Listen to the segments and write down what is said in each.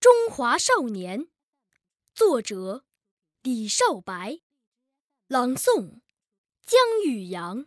中华少年》，作者李少白，朗诵江雨阳。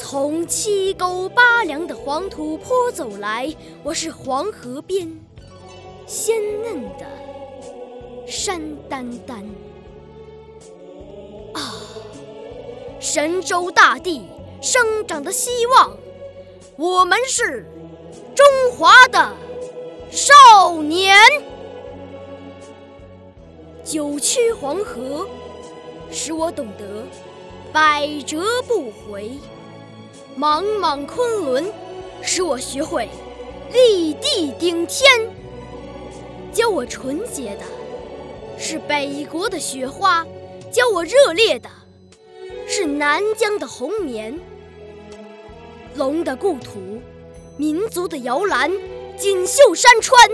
从七沟八梁的黄土坡走来，我是黄河边鲜嫩的山丹丹。啊，神州大地生长的希望，我们是中华的少年。九曲黄河使我懂得百折不回。茫茫昆仑，使我学会立地顶天；教我纯洁的，是北国的雪花；教我热烈的，是南疆的红棉。龙的故土，民族的摇篮，锦绣山川，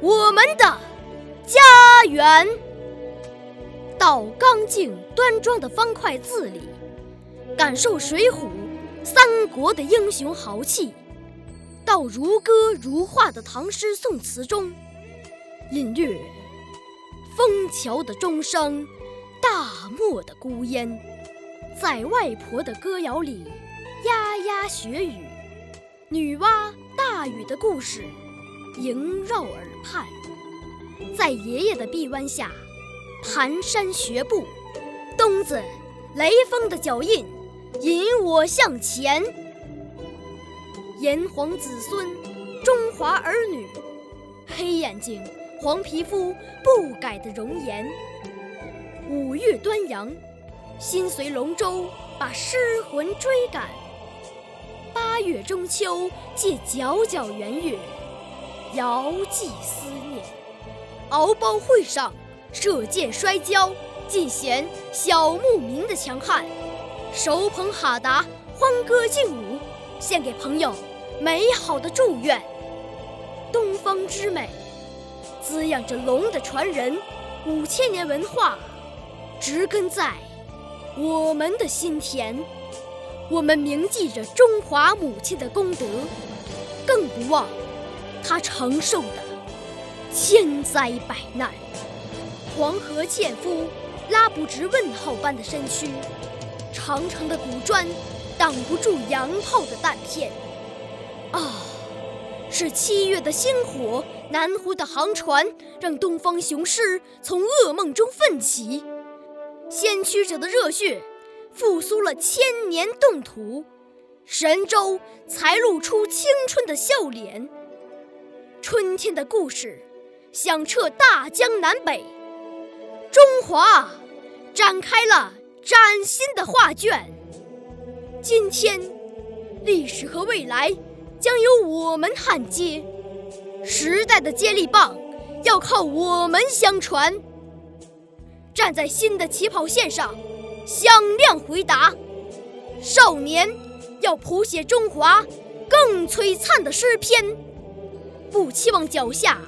我们的家园。到刚劲端庄的方块字里，感受《水浒》。三国的英雄豪气，到如歌如画的唐诗宋词中，领略枫桥的钟声，大漠的孤烟，在外婆的歌谣里，呀呀学语，女娲大禹的故事萦绕耳畔，在爷爷的臂弯下，蹒跚学步，东子雷锋的脚印。引我向前，炎黄子孙，中华儿女，黑眼睛，黄皮肤，不改的容颜。五月端阳，心随龙舟，把诗魂追赶。八月中秋，借皎皎圆月，遥寄思念。敖包会上，射箭摔跤，尽显小牧民的强悍。手捧哈达，欢歌劲舞，献给朋友美好的祝愿。东方之美，滋养着龙的传人，五千年文化，植根在我们的心田。我们铭记着中华母亲的功德，更不忘她承受的千灾百难。黄河纤夫拉不直问号般的身躯。长长的古砖挡不住洋炮的弹片，啊，是七月的星火，南湖的航船，让东方雄狮从噩梦中奋起。先驱者的热血，复苏了千年冻土，神州才露出青春的笑脸。春天的故事，响彻大江南北，中华展开了。崭新的画卷，今天，历史和未来将由我们焊接，时代的接力棒要靠我们相传。站在新的起跑线上，响亮回答，少年要谱写中华更璀璨的诗篇。不期望脚下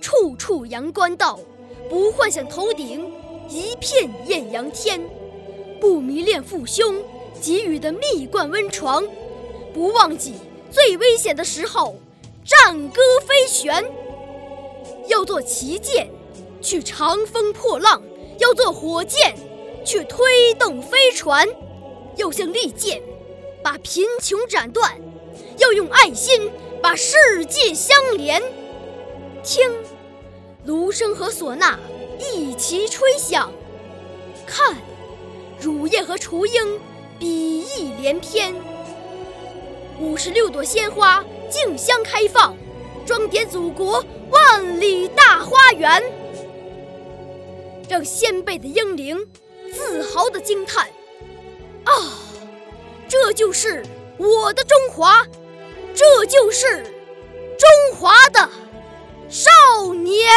处处阳关道，不幻想头顶一片艳阳天。不迷恋父兄给予的蜜罐温床，不忘记最危险的时候战歌飞旋。要做旗舰，去长风破浪；要做火箭，去推动飞船；要像利剑，把贫穷斩断；要用爱心把世界相连。听，芦笙和唢呐一齐吹响；看。乳燕和雏鹰笔意连篇。五十六朵鲜花竞相开放，装点祖国万里大花园，让先辈的英灵自豪地惊叹：“啊，这就是我的中华，这就是中华的少年。”